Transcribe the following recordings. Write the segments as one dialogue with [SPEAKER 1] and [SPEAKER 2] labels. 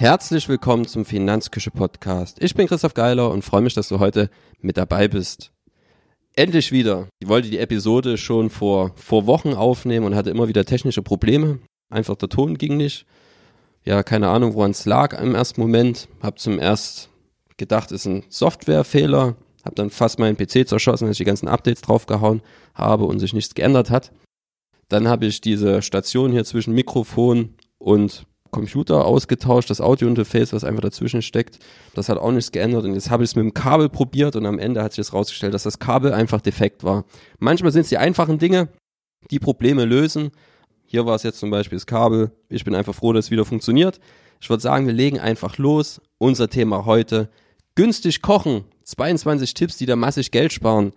[SPEAKER 1] Herzlich willkommen zum Finanzküche Podcast. Ich bin Christoph Geiler und freue mich, dass du heute mit dabei bist. Endlich wieder. Ich wollte die Episode schon vor, vor Wochen aufnehmen und hatte immer wieder technische Probleme. Einfach der Ton ging nicht. Ja, keine Ahnung, woran es lag im ersten Moment. Hab zum erst gedacht, ist ein Softwarefehler. Hab dann fast meinen PC zerschossen, als ich die ganzen Updates draufgehauen habe und sich nichts geändert hat. Dann habe ich diese Station hier zwischen Mikrofon und Computer ausgetauscht, das Audiointerface, was einfach dazwischen steckt. Das hat auch nichts geändert und jetzt habe ich es mit dem Kabel probiert und am Ende hat sich das rausgestellt, dass das Kabel einfach defekt war. Manchmal sind es die einfachen Dinge, die Probleme lösen. Hier war es jetzt zum Beispiel das Kabel. Ich bin einfach froh, dass es wieder funktioniert. Ich würde sagen, wir legen einfach los. Unser Thema heute, günstig kochen. 22 Tipps, die da massig Geld sparen.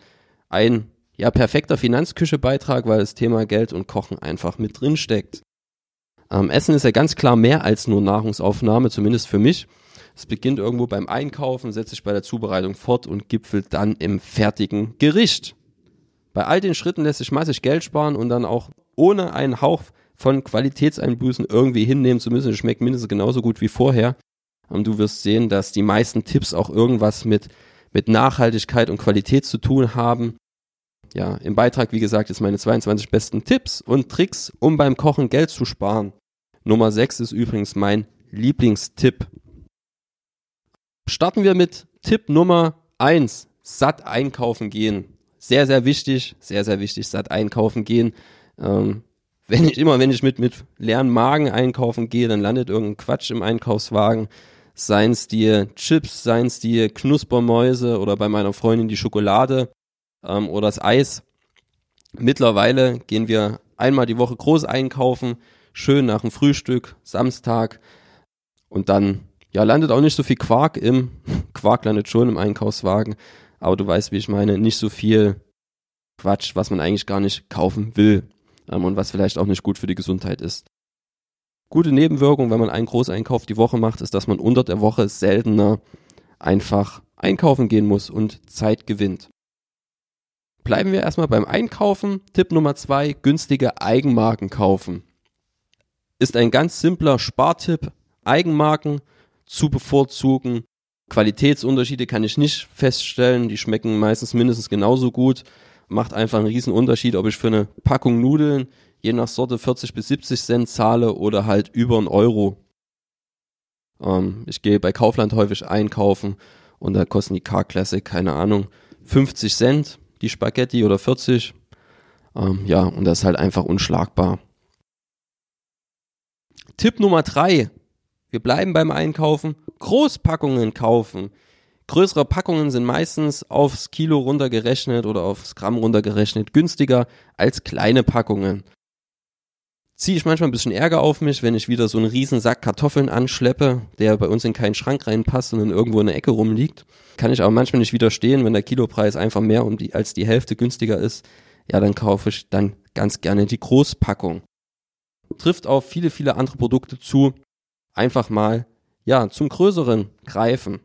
[SPEAKER 1] Ein ja, perfekter Finanzküche-Beitrag, weil das Thema Geld und Kochen einfach mit drin steckt. Ähm, Essen ist ja ganz klar mehr als nur Nahrungsaufnahme, zumindest für mich. Es beginnt irgendwo beim Einkaufen, setzt sich bei der Zubereitung fort und gipfelt dann im fertigen Gericht. Bei all den Schritten lässt sich massig Geld sparen und dann auch ohne einen Hauch von Qualitätseinbußen irgendwie hinnehmen zu müssen. Es schmeckt mindestens genauso gut wie vorher. Und du wirst sehen, dass die meisten Tipps auch irgendwas mit, mit Nachhaltigkeit und Qualität zu tun haben. Ja, im Beitrag, wie gesagt, ist meine 22 besten Tipps und Tricks, um beim Kochen Geld zu sparen. Nummer 6 ist übrigens mein Lieblingstipp. Starten wir mit Tipp Nummer 1. Satt einkaufen gehen. Sehr, sehr wichtig, sehr, sehr wichtig, satt einkaufen gehen. Ähm, wenn ich immer, wenn ich mit, mit leeren Magen einkaufen gehe, dann landet irgendein Quatsch im Einkaufswagen. Seien es die Chips, seien es die Knuspermäuse oder bei meiner Freundin die Schokolade ähm, oder das Eis. Mittlerweile gehen wir einmal die Woche groß einkaufen schön nach dem Frühstück, Samstag und dann, ja, landet auch nicht so viel Quark im, Quark landet schon im Einkaufswagen, aber du weißt, wie ich meine, nicht so viel Quatsch, was man eigentlich gar nicht kaufen will ähm, und was vielleicht auch nicht gut für die Gesundheit ist. Gute Nebenwirkung, wenn man einen Großeinkauf die Woche macht, ist, dass man unter der Woche seltener einfach einkaufen gehen muss und Zeit gewinnt. Bleiben wir erstmal beim Einkaufen. Tipp Nummer zwei, günstige Eigenmarken kaufen ist ein ganz simpler Spartipp, Eigenmarken zu bevorzugen. Qualitätsunterschiede kann ich nicht feststellen, die schmecken meistens mindestens genauso gut. Macht einfach einen riesen Unterschied, ob ich für eine Packung Nudeln je nach Sorte 40 bis 70 Cent zahle oder halt über einen Euro. Ähm, ich gehe bei Kaufland häufig einkaufen und da kosten die Car Classic, keine Ahnung, 50 Cent die Spaghetti oder 40. Ähm, ja, und das ist halt einfach unschlagbar. Tipp Nummer drei. Wir bleiben beim Einkaufen. Großpackungen kaufen. Größere Packungen sind meistens aufs Kilo runtergerechnet oder aufs Gramm runtergerechnet günstiger als kleine Packungen. Ziehe ich manchmal ein bisschen Ärger auf mich, wenn ich wieder so einen riesen Sack Kartoffeln anschleppe, der bei uns in keinen Schrank reinpasst und dann irgendwo in der Ecke rumliegt. Kann ich aber manchmal nicht widerstehen, wenn der Kilopreis einfach mehr um die, als die Hälfte günstiger ist. Ja, dann kaufe ich dann ganz gerne die Großpackung trifft auf viele, viele andere Produkte zu. Einfach mal, ja, zum Größeren greifen.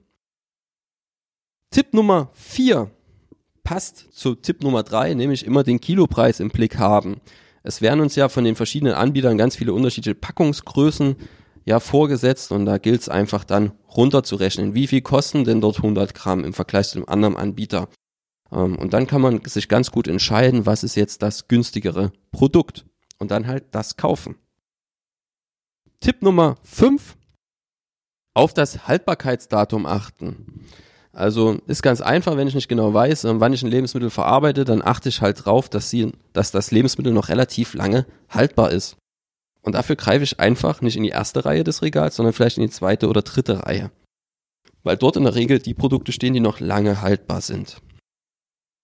[SPEAKER 1] Tipp Nummer vier passt zu Tipp Nummer drei, nämlich immer den Kilopreis im Blick haben. Es werden uns ja von den verschiedenen Anbietern ganz viele unterschiedliche Packungsgrößen ja vorgesetzt und da gilt es einfach dann runterzurechnen, wie viel kosten denn dort 100 Gramm im Vergleich zu dem anderen Anbieter. Ähm, und dann kann man sich ganz gut entscheiden, was ist jetzt das günstigere Produkt und dann halt das kaufen. Tipp Nummer 5. Auf das Haltbarkeitsdatum achten. Also ist ganz einfach, wenn ich nicht genau weiß, ähm, wann ich ein Lebensmittel verarbeite, dann achte ich halt drauf, dass, sie, dass das Lebensmittel noch relativ lange haltbar ist. Und dafür greife ich einfach nicht in die erste Reihe des Regals, sondern vielleicht in die zweite oder dritte Reihe. Weil dort in der Regel die Produkte stehen, die noch lange haltbar sind.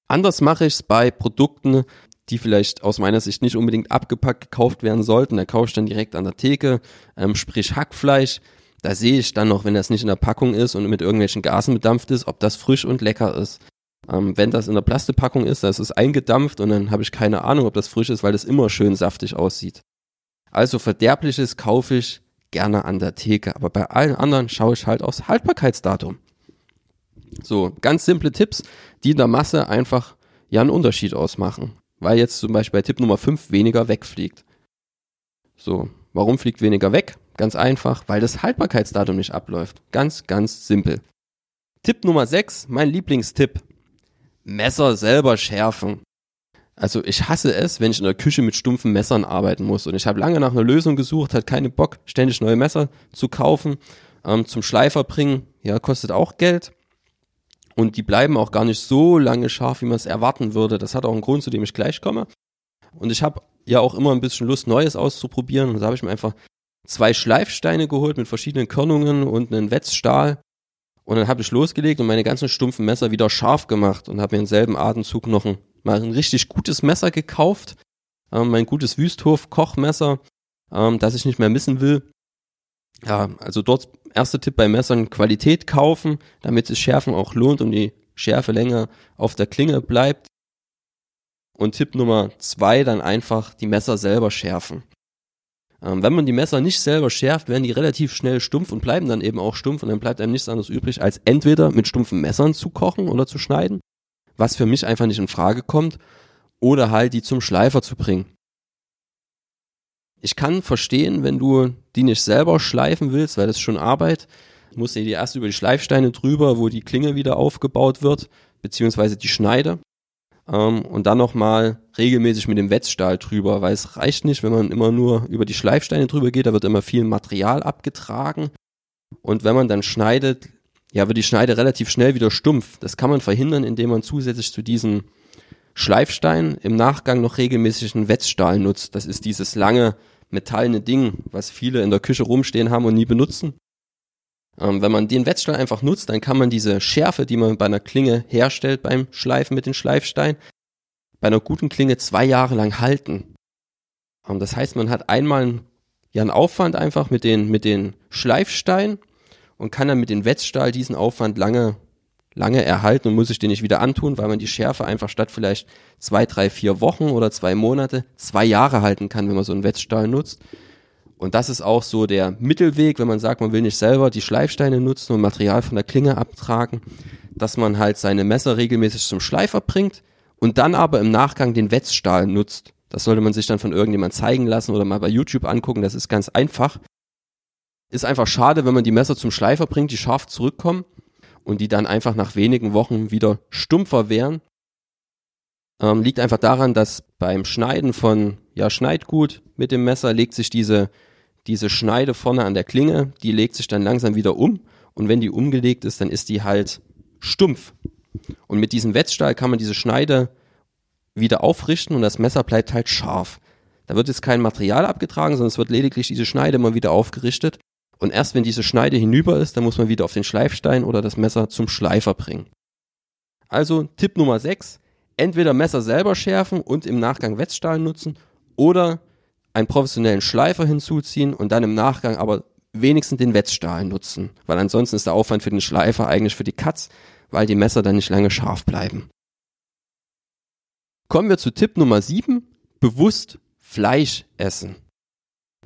[SPEAKER 1] Anders mache ich es bei Produkten, die vielleicht aus meiner Sicht nicht unbedingt abgepackt gekauft werden sollten. Da kaufe ich dann direkt an der Theke, ähm, sprich Hackfleisch. Da sehe ich dann noch, wenn das nicht in der Packung ist und mit irgendwelchen Gasen bedampft ist, ob das frisch und lecker ist. Ähm, wenn das in der Plastikpackung ist, das ist eingedampft und dann habe ich keine Ahnung, ob das frisch ist, weil das immer schön saftig aussieht. Also verderbliches kaufe ich gerne an der Theke, aber bei allen anderen schaue ich halt aufs Haltbarkeitsdatum. So, ganz simple Tipps, die in der Masse einfach ja einen Unterschied ausmachen weil jetzt zum Beispiel bei Tipp Nummer 5 weniger wegfliegt. So, warum fliegt weniger weg? Ganz einfach, weil das Haltbarkeitsdatum nicht abläuft. Ganz, ganz simpel. Tipp Nummer 6, mein Lieblingstipp. Messer selber schärfen. Also ich hasse es, wenn ich in der Küche mit stumpfen Messern arbeiten muss. Und ich habe lange nach einer Lösung gesucht, hat keine Bock, ständig neue Messer zu kaufen. Ähm, zum Schleifer bringen, ja, kostet auch Geld. Und die bleiben auch gar nicht so lange scharf, wie man es erwarten würde. Das hat auch einen Grund, zu dem ich gleich komme. Und ich habe ja auch immer ein bisschen Lust, Neues auszuprobieren. Und da habe ich mir einfach zwei Schleifsteine geholt mit verschiedenen Körnungen und einen Wetzstahl. Und dann habe ich losgelegt und meine ganzen stumpfen Messer wieder scharf gemacht und habe mir im selben Atemzug noch ein, mal ein richtig gutes Messer gekauft. Ähm, mein gutes Wüsthof-Kochmesser, ähm, das ich nicht mehr missen will. Ja, also dort erster Tipp bei Messern, Qualität kaufen, damit es Schärfen auch lohnt und die Schärfe länger auf der Klinge bleibt. Und Tipp Nummer zwei, dann einfach die Messer selber schärfen. Ähm, wenn man die Messer nicht selber schärft, werden die relativ schnell stumpf und bleiben dann eben auch stumpf und dann bleibt einem nichts anderes übrig, als entweder mit stumpfen Messern zu kochen oder zu schneiden, was für mich einfach nicht in Frage kommt, oder halt die zum Schleifer zu bringen. Ich kann verstehen, wenn du die nicht selber schleifen willst, weil das ist schon Arbeit, musst du die erst über die Schleifsteine drüber, wo die Klinge wieder aufgebaut wird, beziehungsweise die Schneide ähm, und dann nochmal regelmäßig mit dem Wetzstahl drüber, weil es reicht nicht, wenn man immer nur über die Schleifsteine drüber geht, da wird immer viel Material abgetragen und wenn man dann schneidet, ja, wird die Schneide relativ schnell wieder stumpf. Das kann man verhindern, indem man zusätzlich zu diesem Schleifstein im Nachgang noch regelmäßig einen Wetzstahl nutzt. Das ist dieses lange metallene Ding, was viele in der Küche rumstehen haben und nie benutzen. Ähm, wenn man den Wetzstein einfach nutzt, dann kann man diese Schärfe, die man bei einer Klinge herstellt beim Schleifen mit den Schleifsteinen, bei einer guten Klinge zwei Jahre lang halten. Ähm, das heißt, man hat einmal ja einen Aufwand einfach mit den, mit den Schleifsteinen und kann dann mit dem Wetzstahl diesen Aufwand lange, lange erhalten und muss sich den nicht wieder antun, weil man die Schärfe einfach statt vielleicht zwei, drei, vier Wochen oder zwei Monate zwei Jahre halten kann, wenn man so einen Wetzstahl nutzt. Und das ist auch so der Mittelweg, wenn man sagt, man will nicht selber die Schleifsteine nutzen und Material von der Klinge abtragen, dass man halt seine Messer regelmäßig zum Schleifer bringt und dann aber im Nachgang den Wetzstahl nutzt. Das sollte man sich dann von irgendjemand zeigen lassen oder mal bei YouTube angucken. Das ist ganz einfach. Ist einfach schade, wenn man die Messer zum Schleifer bringt, die scharf zurückkommen und die dann einfach nach wenigen Wochen wieder stumpfer wären. Ähm, liegt einfach daran, dass beim Schneiden von ja, Schneidgut mit dem Messer legt sich diese diese Schneide vorne an der Klinge, die legt sich dann langsam wieder um und wenn die umgelegt ist, dann ist die halt stumpf. Und mit diesem Wetzstahl kann man diese Schneide wieder aufrichten und das Messer bleibt halt scharf. Da wird jetzt kein Material abgetragen, sondern es wird lediglich diese Schneide mal wieder aufgerichtet. Und erst wenn diese Schneide hinüber ist, dann muss man wieder auf den Schleifstein oder das Messer zum Schleifer bringen. Also Tipp Nummer 6, entweder Messer selber schärfen und im Nachgang Wetzstahl nutzen oder einen professionellen Schleifer hinzuziehen und dann im Nachgang aber wenigstens den Wetzstahl nutzen, weil ansonsten ist der Aufwand für den Schleifer eigentlich für die Katz, weil die Messer dann nicht lange scharf bleiben. Kommen wir zu Tipp Nummer 7, bewusst Fleisch essen.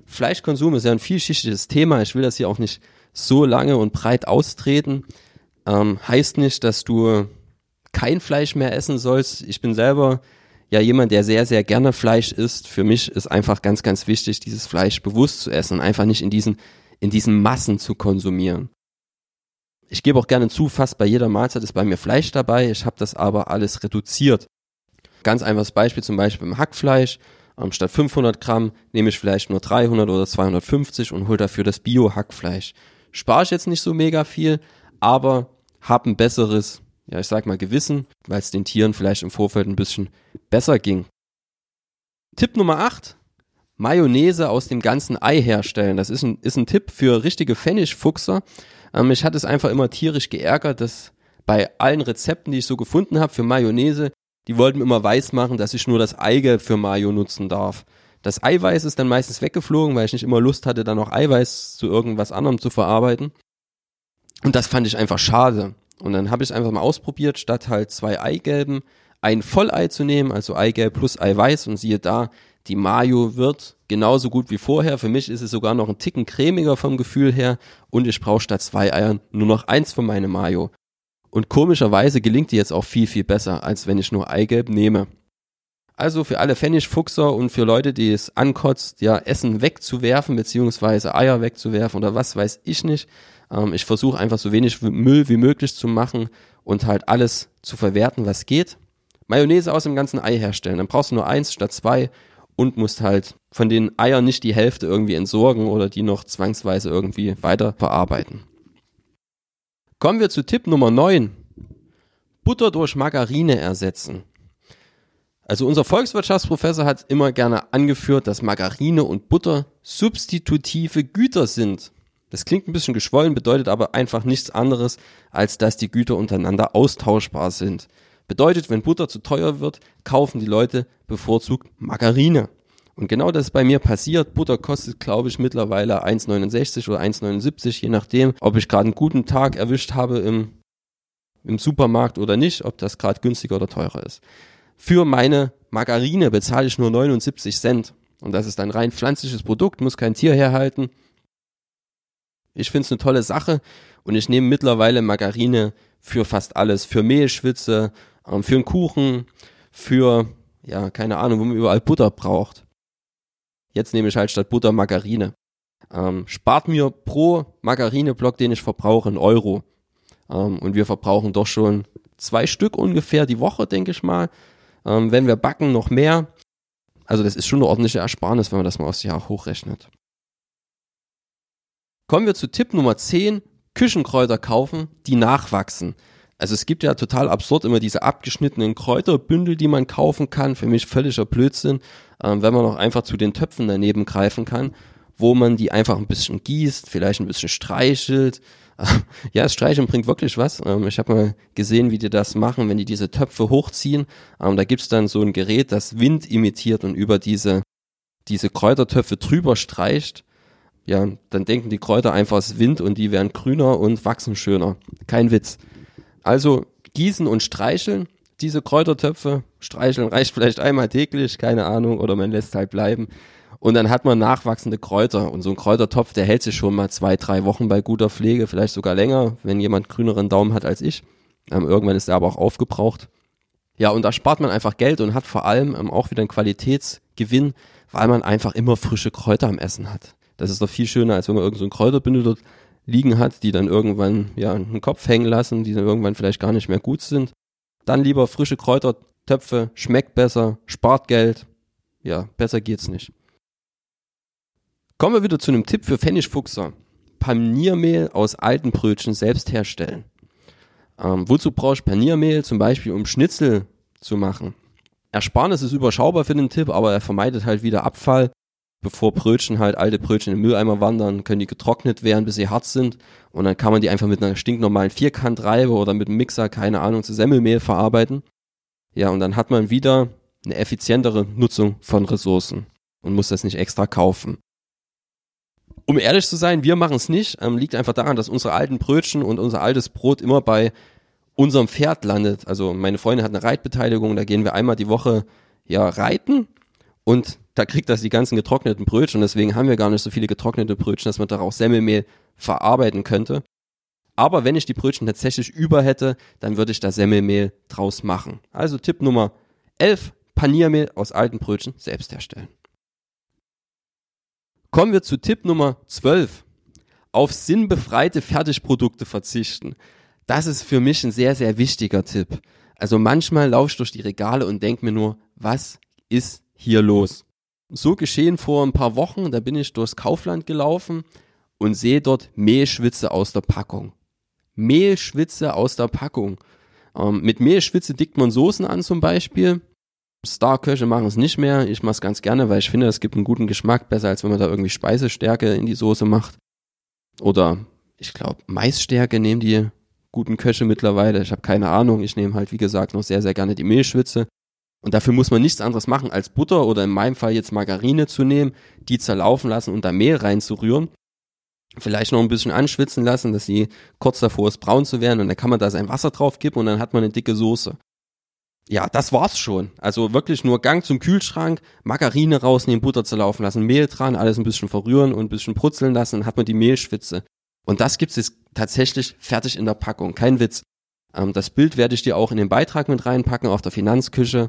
[SPEAKER 1] Fleischkonsum ist ja ein vielschichtiges Thema, ich will das hier auch nicht so lange und breit austreten. Ähm, heißt nicht, dass du kein Fleisch mehr essen sollst. Ich bin selber ja jemand, der sehr, sehr gerne Fleisch isst. Für mich ist einfach ganz, ganz wichtig, dieses Fleisch bewusst zu essen und einfach nicht in diesen, in diesen Massen zu konsumieren. Ich gebe auch gerne zu, fast bei jeder Mahlzeit ist bei mir Fleisch dabei. Ich habe das aber alles reduziert. Ganz einfaches Beispiel zum Beispiel beim Hackfleisch. Ähm, statt 500 Gramm nehme ich vielleicht nur 300 oder 250 und hole dafür das Bio-Hackfleisch. Spare ich jetzt nicht so mega viel, aber habe ein besseres ja, ich sag mal Gewissen, weil es den Tieren vielleicht im Vorfeld ein bisschen besser ging. Tipp Nummer 8. Mayonnaise aus dem ganzen Ei herstellen. Das ist ein, ist ein Tipp für richtige Pfennigfuchser. Ähm, mich hat es einfach immer tierisch geärgert, dass bei allen Rezepten, die ich so gefunden habe für Mayonnaise, die wollten immer weiß machen, dass ich nur das Eigelb für Mayo nutzen darf. Das Eiweiß ist dann meistens weggeflogen, weil ich nicht immer Lust hatte, dann noch Eiweiß zu irgendwas anderem zu verarbeiten. Und das fand ich einfach schade. Und dann habe ich einfach mal ausprobiert, statt halt zwei Eigelben ein Vollei zu nehmen, also Eigelb plus Eiweiß und siehe da, die Mayo wird genauso gut wie vorher. Für mich ist es sogar noch ein Ticken cremiger vom Gefühl her und ich brauche statt zwei Eiern nur noch eins von meiner Mayo. Und komischerweise gelingt die jetzt auch viel, viel besser, als wenn ich nur Eigelb nehme. Also für alle Pfennigfuchser und für Leute, die es ankotzt, ja, Essen wegzuwerfen, beziehungsweise Eier wegzuwerfen oder was weiß ich nicht. Ähm, ich versuche einfach so wenig Müll wie möglich zu machen und halt alles zu verwerten, was geht. Mayonnaise aus dem ganzen Ei herstellen. Dann brauchst du nur eins statt zwei und musst halt von den Eiern nicht die Hälfte irgendwie entsorgen oder die noch zwangsweise irgendwie weiter verarbeiten. Kommen wir zu Tipp Nummer 9. Butter durch Margarine ersetzen. Also unser Volkswirtschaftsprofessor hat immer gerne angeführt, dass Margarine und Butter substitutive Güter sind. Das klingt ein bisschen geschwollen, bedeutet aber einfach nichts anderes, als dass die Güter untereinander austauschbar sind. Bedeutet, wenn Butter zu teuer wird, kaufen die Leute bevorzugt Margarine. Und genau das ist bei mir passiert. Butter kostet, glaube ich, mittlerweile 1,69 oder 1,79, je nachdem, ob ich gerade einen guten Tag erwischt habe im, im Supermarkt oder nicht, ob das gerade günstiger oder teurer ist. Für meine Margarine bezahle ich nur 79 Cent. Und das ist ein rein pflanzliches Produkt, muss kein Tier herhalten. Ich finde es eine tolle Sache und ich nehme mittlerweile Margarine für fast alles. Für Mehlschwitze, ähm, für einen Kuchen, für, ja, keine Ahnung, wo man überall Butter braucht. Jetzt nehme ich halt statt Butter Margarine. Ähm, spart mir pro Margarineblock, den ich verbrauche, einen Euro. Ähm, und wir verbrauchen doch schon zwei Stück ungefähr die Woche, denke ich mal. Ähm, wenn wir backen, noch mehr. Also das ist schon eine ordentliche Ersparnis, wenn man das mal aufs Jahr hochrechnet. Kommen wir zu Tipp Nummer 10. Küchenkräuter kaufen, die nachwachsen. Also es gibt ja total absurd immer diese abgeschnittenen Kräuterbündel, die man kaufen kann. Für mich völliger Blödsinn, ähm, wenn man auch einfach zu den Töpfen daneben greifen kann, wo man die einfach ein bisschen gießt, vielleicht ein bisschen streichelt. ja, das Streicheln bringt wirklich was. Ähm, ich habe mal gesehen, wie die das machen, wenn die diese Töpfe hochziehen. Ähm, da gibt's dann so ein Gerät, das Wind imitiert und über diese, diese Kräutertöpfe drüber streicht. Ja, dann denken die Kräuter einfach, ist Wind und die werden grüner und wachsen schöner. Kein Witz. Also gießen und streicheln diese Kräutertöpfe. Streicheln reicht vielleicht einmal täglich, keine Ahnung, oder man lässt halt bleiben. Und dann hat man nachwachsende Kräuter. Und so ein Kräutertopf, der hält sich schon mal zwei, drei Wochen bei guter Pflege, vielleicht sogar länger, wenn jemand grüneren Daumen hat als ich. Ähm, irgendwann ist er aber auch aufgebraucht. Ja, und da spart man einfach Geld und hat vor allem ähm, auch wieder einen Qualitätsgewinn, weil man einfach immer frische Kräuter am Essen hat. Das ist doch viel schöner, als wenn man irgendein so Kräuterbündel dort liegen hat, die dann irgendwann ja einen Kopf hängen lassen, die dann irgendwann vielleicht gar nicht mehr gut sind. Dann lieber frische Kräutertöpfe, schmeckt besser, spart Geld. Ja, besser geht's nicht. Kommen wir wieder zu einem Tipp für Pfennigfuchser. Paniermehl aus alten Brötchen selbst herstellen. Ähm, wozu brauche ich Paniermehl? Zum Beispiel, um Schnitzel zu machen. Ersparnis ist überschaubar für den Tipp, aber er vermeidet halt wieder Abfall bevor Brötchen halt, alte Brötchen im Mülleimer wandern, können die getrocknet werden, bis sie hart sind. Und dann kann man die einfach mit einer stinknormalen Vierkantreibe oder mit einem Mixer, keine Ahnung, zu Semmelmehl verarbeiten. Ja, und dann hat man wieder eine effizientere Nutzung von Ressourcen und muss das nicht extra kaufen. Um ehrlich zu sein, wir machen es nicht. Ähm, liegt einfach daran, dass unsere alten Brötchen und unser altes Brot immer bei unserem Pferd landet. Also meine Freundin hat eine Reitbeteiligung, da gehen wir einmal die Woche ja reiten und da kriegt das die ganzen getrockneten Brötchen. Deswegen haben wir gar nicht so viele getrocknete Brötchen, dass man daraus Semmelmehl verarbeiten könnte. Aber wenn ich die Brötchen tatsächlich über hätte, dann würde ich da Semmelmehl draus machen. Also Tipp Nummer 11, Paniermehl aus alten Brötchen selbst herstellen. Kommen wir zu Tipp Nummer 12. Auf sinnbefreite Fertigprodukte verzichten. Das ist für mich ein sehr, sehr wichtiger Tipp. Also manchmal laufe ich durch die Regale und denke mir nur, was ist hier los? So geschehen vor ein paar Wochen, da bin ich durchs Kaufland gelaufen und sehe dort Mehlschwitze aus der Packung. Mehlschwitze aus der Packung. Ähm, mit Mehlschwitze dickt man Soßen an zum Beispiel. Starköche machen es nicht mehr. Ich mache es ganz gerne, weil ich finde, es gibt einen guten Geschmack, besser als wenn man da irgendwie Speisestärke in die Soße macht. Oder ich glaube, Maisstärke nehmen die guten Köche mittlerweile. Ich habe keine Ahnung. Ich nehme halt, wie gesagt, noch sehr, sehr gerne die Mehlschwitze. Und dafür muss man nichts anderes machen, als Butter oder in meinem Fall jetzt Margarine zu nehmen, die zerlaufen lassen und da Mehl reinzurühren. Vielleicht noch ein bisschen anschwitzen lassen, dass sie kurz davor ist, braun zu werden und dann kann man da sein Wasser drauf kippen und dann hat man eine dicke Soße. Ja, das war's schon. Also wirklich nur Gang zum Kühlschrank, Margarine rausnehmen, Butter zerlaufen lassen, Mehl dran, alles ein bisschen verrühren und ein bisschen brutzeln lassen, dann hat man die Mehlschwitze. Und das gibt's jetzt tatsächlich fertig in der Packung, kein Witz. Ähm, das Bild werde ich dir auch in den Beitrag mit reinpacken auf der Finanzküche.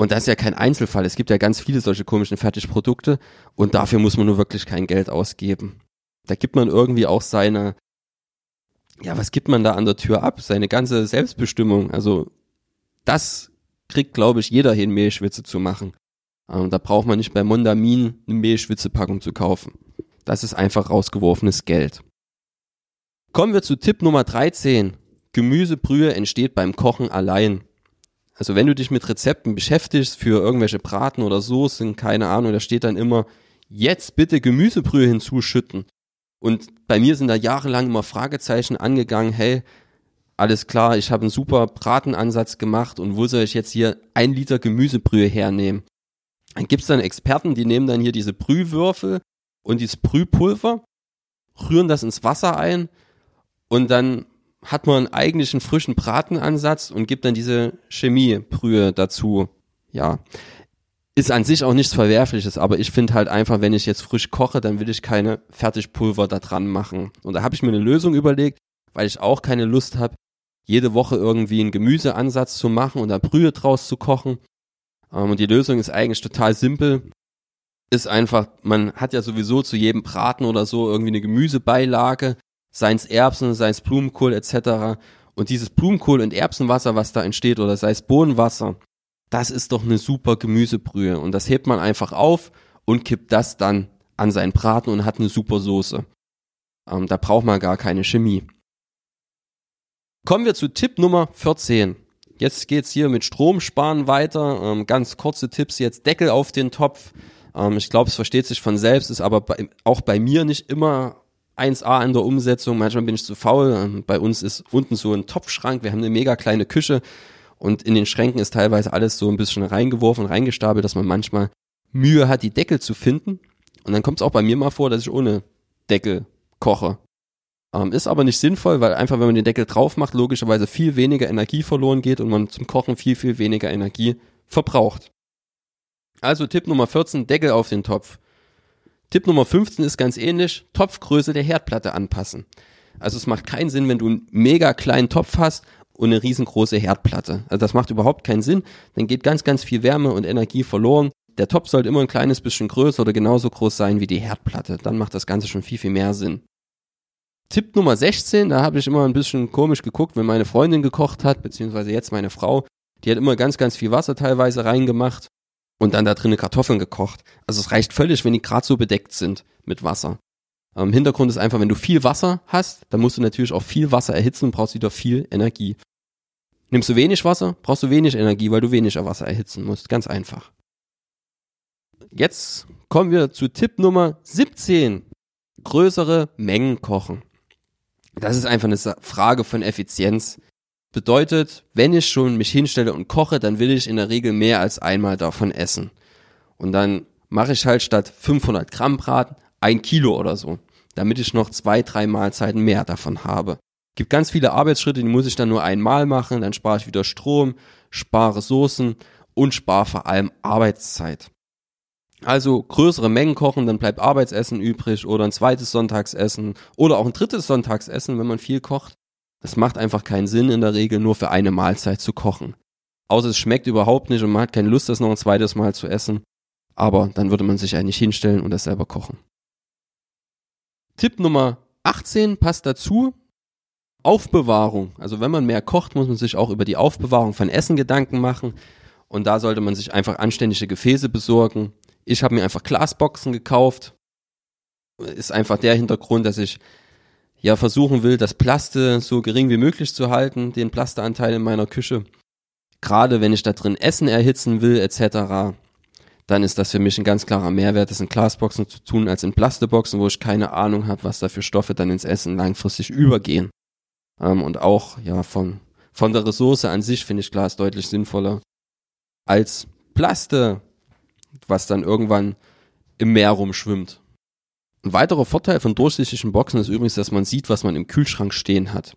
[SPEAKER 1] Und das ist ja kein Einzelfall. Es gibt ja ganz viele solche komischen Fertigprodukte und dafür muss man nur wirklich kein Geld ausgeben. Da gibt man irgendwie auch seine, ja, was gibt man da an der Tür ab? Seine ganze Selbstbestimmung. Also das kriegt, glaube ich, jeder hin, Mehlschwitze zu machen. Ähm, da braucht man nicht bei Mondamin eine Mehlschwitzepackung zu kaufen. Das ist einfach rausgeworfenes Geld. Kommen wir zu Tipp Nummer 13. Gemüsebrühe entsteht beim Kochen allein. Also wenn du dich mit Rezepten beschäftigst für irgendwelche Braten oder Soßen, keine Ahnung, da steht dann immer, jetzt bitte Gemüsebrühe hinzuschütten. Und bei mir sind da jahrelang immer Fragezeichen angegangen, hey, alles klar, ich habe einen super Bratenansatz gemacht und wo soll ich jetzt hier ein Liter Gemüsebrühe hernehmen? Dann gibt's dann Experten, die nehmen dann hier diese Brühwürfel und dieses Brühpulver, rühren das ins Wasser ein und dann hat man eigentlich einen frischen Bratenansatz und gibt dann diese Chemiebrühe dazu. Ja, ist an sich auch nichts Verwerfliches, aber ich finde halt einfach, wenn ich jetzt frisch koche, dann will ich keine Fertigpulver da dran machen. Und da habe ich mir eine Lösung überlegt, weil ich auch keine Lust habe, jede Woche irgendwie einen Gemüseansatz zu machen und da Brühe draus zu kochen. Ähm, und die Lösung ist eigentlich total simpel. Ist einfach, man hat ja sowieso zu jedem Braten oder so irgendwie eine Gemüsebeilage seien es Erbsen, sei es Blumenkohl etc. Und dieses Blumenkohl- und Erbsenwasser, was da entsteht, oder sei es Bohnenwasser, das ist doch eine super Gemüsebrühe. Und das hebt man einfach auf und kippt das dann an seinen Braten und hat eine super Soße. Ähm, da braucht man gar keine Chemie. Kommen wir zu Tipp Nummer 14. Jetzt geht's hier mit Stromsparen weiter. Ähm, ganz kurze Tipps jetzt. Deckel auf den Topf. Ähm, ich glaube, es versteht sich von selbst, ist aber bei, auch bei mir nicht immer 1A in der Umsetzung, manchmal bin ich zu faul. Ähm, bei uns ist unten so ein Topfschrank, wir haben eine mega kleine Küche und in den Schränken ist teilweise alles so ein bisschen reingeworfen, reingestapelt, dass man manchmal Mühe hat, die Deckel zu finden. Und dann kommt es auch bei mir mal vor, dass ich ohne Deckel koche. Ähm, ist aber nicht sinnvoll, weil einfach, wenn man den Deckel drauf macht, logischerweise viel weniger Energie verloren geht und man zum Kochen viel, viel weniger Energie verbraucht. Also Tipp Nummer 14, Deckel auf den Topf. Tipp Nummer 15 ist ganz ähnlich, Topfgröße der Herdplatte anpassen. Also es macht keinen Sinn, wenn du einen mega kleinen Topf hast und eine riesengroße Herdplatte. Also das macht überhaupt keinen Sinn. Dann geht ganz, ganz viel Wärme und Energie verloren. Der Topf sollte immer ein kleines bisschen größer oder genauso groß sein wie die Herdplatte. Dann macht das Ganze schon viel, viel mehr Sinn. Tipp Nummer 16, da habe ich immer ein bisschen komisch geguckt, wenn meine Freundin gekocht hat, beziehungsweise jetzt meine Frau. Die hat immer ganz, ganz viel Wasser teilweise reingemacht und dann da drinnen Kartoffeln gekocht. Also es reicht völlig, wenn die gerade so bedeckt sind mit Wasser. Ähm, Hintergrund ist einfach, wenn du viel Wasser hast, dann musst du natürlich auch viel Wasser erhitzen und brauchst wieder viel Energie. Nimmst du wenig Wasser, brauchst du wenig Energie, weil du weniger Wasser erhitzen musst. Ganz einfach. Jetzt kommen wir zu Tipp Nummer 17. Größere Mengen kochen. Das ist einfach eine Frage von Effizienz. Bedeutet, wenn ich schon mich hinstelle und koche, dann will ich in der Regel mehr als einmal davon essen. Und dann mache ich halt statt 500 Gramm Braten ein Kilo oder so, damit ich noch zwei, drei Mahlzeiten mehr davon habe. Gibt ganz viele Arbeitsschritte, die muss ich dann nur einmal machen, dann spare ich wieder Strom, spare Soßen und spare vor allem Arbeitszeit. Also größere Mengen kochen, dann bleibt Arbeitsessen übrig oder ein zweites Sonntagsessen oder auch ein drittes Sonntagsessen, wenn man viel kocht. Es macht einfach keinen Sinn in der Regel nur für eine Mahlzeit zu kochen. Außer es schmeckt überhaupt nicht und man hat keine Lust, das noch ein zweites Mal zu essen. Aber dann würde man sich eigentlich hinstellen und das selber kochen. Tipp Nummer 18 passt dazu. Aufbewahrung. Also wenn man mehr kocht, muss man sich auch über die Aufbewahrung von Essen Gedanken machen. Und da sollte man sich einfach anständige Gefäße besorgen. Ich habe mir einfach Glasboxen gekauft. Ist einfach der Hintergrund, dass ich ja versuchen will, das Plaste so gering wie möglich zu halten, den Plasteanteil in meiner Küche. Gerade wenn ich da drin Essen erhitzen will, etc., dann ist das für mich ein ganz klarer Mehrwert, das in Glasboxen zu tun, als in Plasteboxen, wo ich keine Ahnung habe, was da für Stoffe dann ins Essen langfristig übergehen. Ähm, und auch, ja, von, von der Ressource an sich finde ich Glas deutlich sinnvoller als Plaste, was dann irgendwann im Meer rumschwimmt. Ein weiterer Vorteil von durchsichtigen Boxen ist übrigens, dass man sieht, was man im Kühlschrank stehen hat.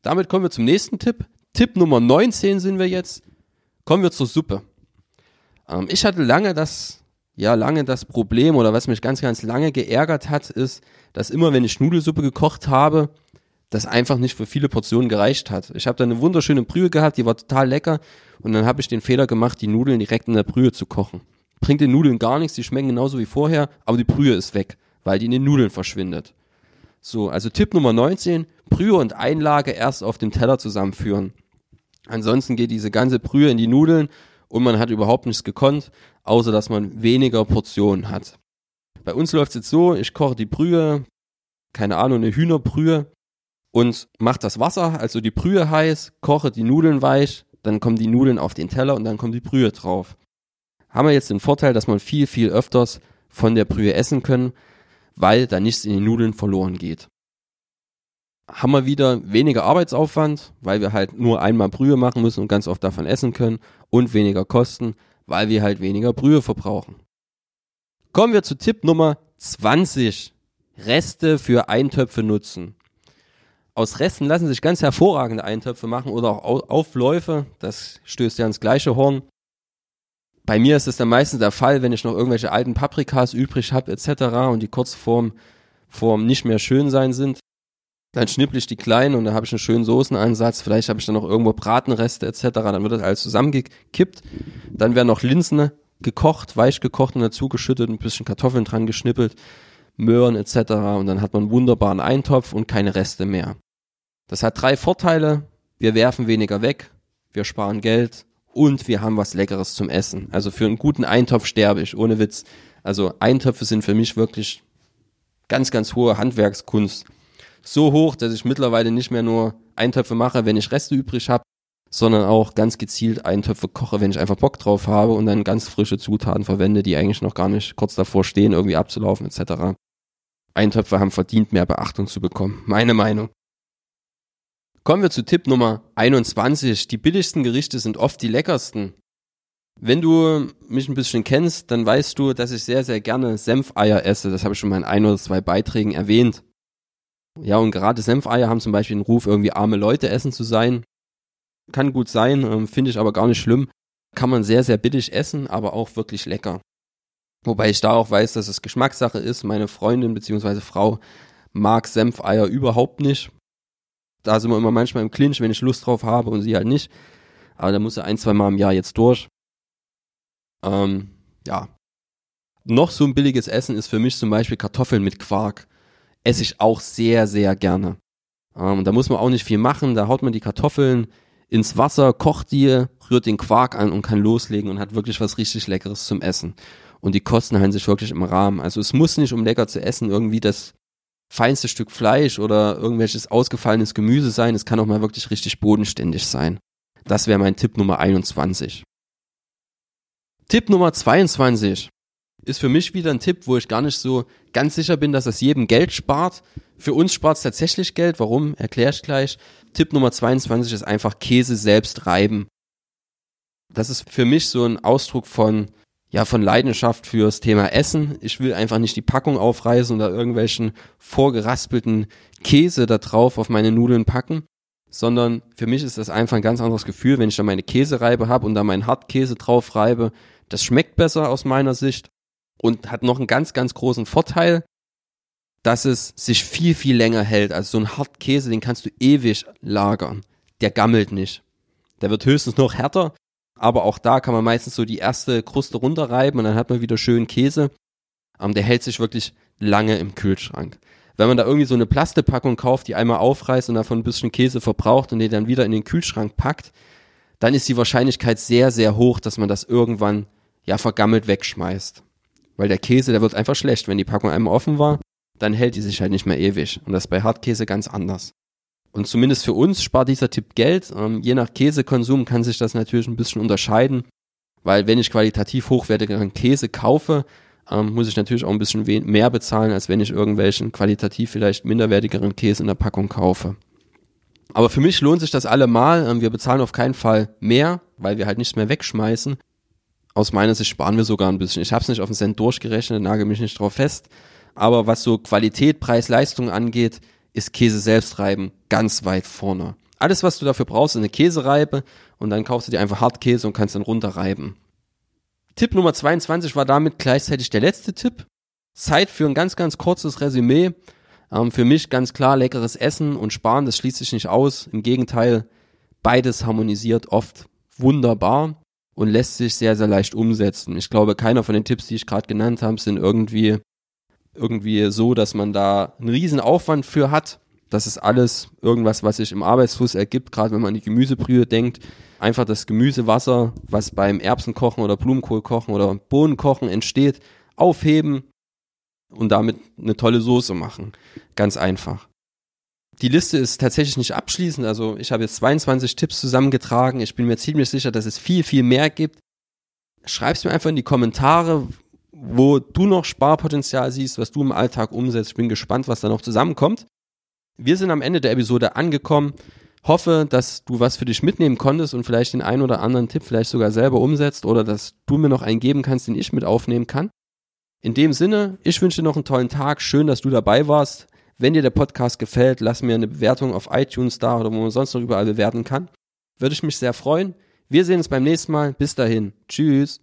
[SPEAKER 1] Damit kommen wir zum nächsten Tipp. Tipp Nummer 19 sind wir jetzt. Kommen wir zur Suppe. Ähm, ich hatte lange das, ja, lange das Problem oder was mich ganz, ganz lange geärgert hat, ist, dass immer wenn ich Nudelsuppe gekocht habe, das einfach nicht für viele Portionen gereicht hat. Ich habe da eine wunderschöne Brühe gehabt, die war total lecker und dann habe ich den Fehler gemacht, die Nudeln direkt in der Brühe zu kochen. Bringt den Nudeln gar nichts, die schmecken genauso wie vorher, aber die Brühe ist weg, weil die in den Nudeln verschwindet. So, also Tipp Nummer 19, Brühe und Einlage erst auf dem Teller zusammenführen. Ansonsten geht diese ganze Brühe in die Nudeln und man hat überhaupt nichts gekonnt, außer dass man weniger Portionen hat. Bei uns läuft es jetzt so, ich koche die Brühe, keine Ahnung, eine Hühnerbrühe und mache das Wasser, also die Brühe heiß, koche die Nudeln weich, dann kommen die Nudeln auf den Teller und dann kommt die Brühe drauf. Haben wir jetzt den Vorteil, dass man viel, viel öfters von der Brühe essen können, weil da nichts in den Nudeln verloren geht haben wir wieder weniger Arbeitsaufwand, weil wir halt nur einmal Brühe machen müssen und ganz oft davon essen können und weniger Kosten, weil wir halt weniger Brühe verbrauchen. Kommen wir zu Tipp Nummer 20. Reste für Eintöpfe nutzen. Aus Resten lassen sich ganz hervorragende Eintöpfe machen oder auch Aufläufe. Das stößt ja ins gleiche Horn. Bei mir ist es dann meistens der Fall, wenn ich noch irgendwelche alten Paprikas übrig habe etc. und die kurz vorm, vorm nicht mehr schön sein sind, dann schnippel ich die kleinen und dann habe ich einen schönen Soßenansatz. Vielleicht habe ich dann noch irgendwo Bratenreste etc. Dann wird das alles zusammengekippt. Dann werden noch Linsen gekocht, weich gekocht und dazu geschüttet, ein bisschen Kartoffeln dran geschnippelt, Möhren etc. Und dann hat man einen wunderbaren Eintopf und keine Reste mehr. Das hat drei Vorteile. Wir werfen weniger weg, wir sparen Geld und wir haben was Leckeres zum Essen. Also für einen guten Eintopf sterbe ich, ohne Witz. Also Eintöpfe sind für mich wirklich ganz, ganz hohe Handwerkskunst so hoch, dass ich mittlerweile nicht mehr nur Eintöpfe mache, wenn ich Reste übrig habe, sondern auch ganz gezielt Eintöpfe koche, wenn ich einfach Bock drauf habe und dann ganz frische Zutaten verwende, die eigentlich noch gar nicht kurz davor stehen, irgendwie abzulaufen etc. Eintöpfe haben verdient, mehr Beachtung zu bekommen. Meine Meinung. Kommen wir zu Tipp Nummer 21. Die billigsten Gerichte sind oft die leckersten. Wenn du mich ein bisschen kennst, dann weißt du, dass ich sehr, sehr gerne Senfeier esse. Das habe ich schon mal in ein oder zwei Beiträgen erwähnt. Ja, und gerade Senfeier haben zum Beispiel den Ruf, irgendwie arme Leute essen zu sein. Kann gut sein, ähm, finde ich aber gar nicht schlimm. Kann man sehr, sehr billig essen, aber auch wirklich lecker. Wobei ich da auch weiß, dass es Geschmackssache ist. Meine Freundin bzw. Frau mag Senfeier überhaupt nicht. Da sind wir immer manchmal im Clinch, wenn ich Lust drauf habe und sie halt nicht. Aber da muss er ein, zwei Mal im Jahr jetzt durch. Ähm, ja. Noch so ein billiges Essen ist für mich zum Beispiel Kartoffeln mit Quark esse ich auch sehr, sehr gerne. Ähm, da muss man auch nicht viel machen. Da haut man die Kartoffeln ins Wasser, kocht die, rührt den Quark an und kann loslegen und hat wirklich was richtig Leckeres zum Essen. Und die Kosten halten sich wirklich im Rahmen. Also es muss nicht, um lecker zu essen, irgendwie das feinste Stück Fleisch oder irgendwelches ausgefallenes Gemüse sein. Es kann auch mal wirklich richtig bodenständig sein. Das wäre mein Tipp Nummer 21. Tipp Nummer 22 ist für mich wieder ein Tipp, wo ich gar nicht so ganz sicher bin, dass es jedem Geld spart. Für uns spart es tatsächlich Geld. Warum? Erkläre ich gleich. Tipp Nummer 22 ist einfach Käse selbst reiben. Das ist für mich so ein Ausdruck von, ja, von Leidenschaft fürs Thema Essen. Ich will einfach nicht die Packung aufreißen oder irgendwelchen vorgeraspelten Käse da drauf auf meine Nudeln packen, sondern für mich ist das einfach ein ganz anderes Gefühl, wenn ich da meine Käsereibe habe und da meinen Hartkäse drauf reibe. Das schmeckt besser aus meiner Sicht und hat noch einen ganz, ganz großen Vorteil, dass es sich viel, viel länger hält. Also so ein Hartkäse, den kannst du ewig lagern. Der gammelt nicht. Der wird höchstens noch härter, aber auch da kann man meistens so die erste Kruste runterreiben und dann hat man wieder schön Käse. Ähm, der hält sich wirklich lange im Kühlschrank. Wenn man da irgendwie so eine Plastepackung kauft, die einmal aufreißt und davon ein bisschen Käse verbraucht und den dann wieder in den Kühlschrank packt, dann ist die Wahrscheinlichkeit sehr, sehr hoch, dass man das irgendwann ja vergammelt wegschmeißt. Weil der Käse, der wird einfach schlecht. Wenn die Packung einmal offen war, dann hält die sich halt nicht mehr ewig. Und das ist bei Hartkäse ganz anders. Und zumindest für uns spart dieser Tipp Geld. Ähm, je nach Käsekonsum kann sich das natürlich ein bisschen unterscheiden. Weil wenn ich qualitativ hochwertigeren Käse kaufe, ähm, muss ich natürlich auch ein bisschen mehr bezahlen, als wenn ich irgendwelchen qualitativ vielleicht minderwertigeren Käse in der Packung kaufe. Aber für mich lohnt sich das allemal. Ähm, wir bezahlen auf keinen Fall mehr, weil wir halt nichts mehr wegschmeißen aus meiner Sicht sparen wir sogar ein bisschen. Ich habe es nicht auf den Cent durchgerechnet, nagel mich nicht drauf fest. Aber was so Qualität, Preis, Leistung angeht, ist Käse selbst reiben ganz weit vorne. Alles, was du dafür brauchst, ist eine Käsereibe und dann kaufst du dir einfach Hartkäse und kannst dann runterreiben. Tipp Nummer 22 war damit gleichzeitig der letzte Tipp. Zeit für ein ganz, ganz kurzes Resümee. Ähm, für mich ganz klar leckeres Essen und Sparen, das schließt sich nicht aus. Im Gegenteil, beides harmonisiert oft wunderbar und lässt sich sehr, sehr leicht umsetzen. Ich glaube, keiner von den Tipps, die ich gerade genannt habe, sind irgendwie, irgendwie so, dass man da einen riesen Aufwand für hat. Das ist alles irgendwas, was sich im Arbeitsfluss ergibt, gerade wenn man an die Gemüsebrühe denkt. Einfach das Gemüsewasser, was beim Erbsenkochen oder Blumenkohlkochen oder Bohnenkochen entsteht, aufheben und damit eine tolle Soße machen. Ganz einfach. Die Liste ist tatsächlich nicht abschließend. Also ich habe jetzt 22 Tipps zusammengetragen. Ich bin mir ziemlich sicher, dass es viel, viel mehr gibt. Schreib's mir einfach in die Kommentare, wo du noch Sparpotenzial siehst, was du im Alltag umsetzt. Ich bin gespannt, was da noch zusammenkommt. Wir sind am Ende der Episode angekommen. Hoffe, dass du was für dich mitnehmen konntest und vielleicht den einen oder anderen Tipp vielleicht sogar selber umsetzt oder dass du mir noch einen geben kannst, den ich mit aufnehmen kann. In dem Sinne, ich wünsche dir noch einen tollen Tag. Schön, dass du dabei warst. Wenn dir der Podcast gefällt, lass mir eine Bewertung auf iTunes da oder wo man sonst noch überall bewerten kann. Würde ich mich sehr freuen. Wir sehen uns beim nächsten Mal. Bis dahin. Tschüss.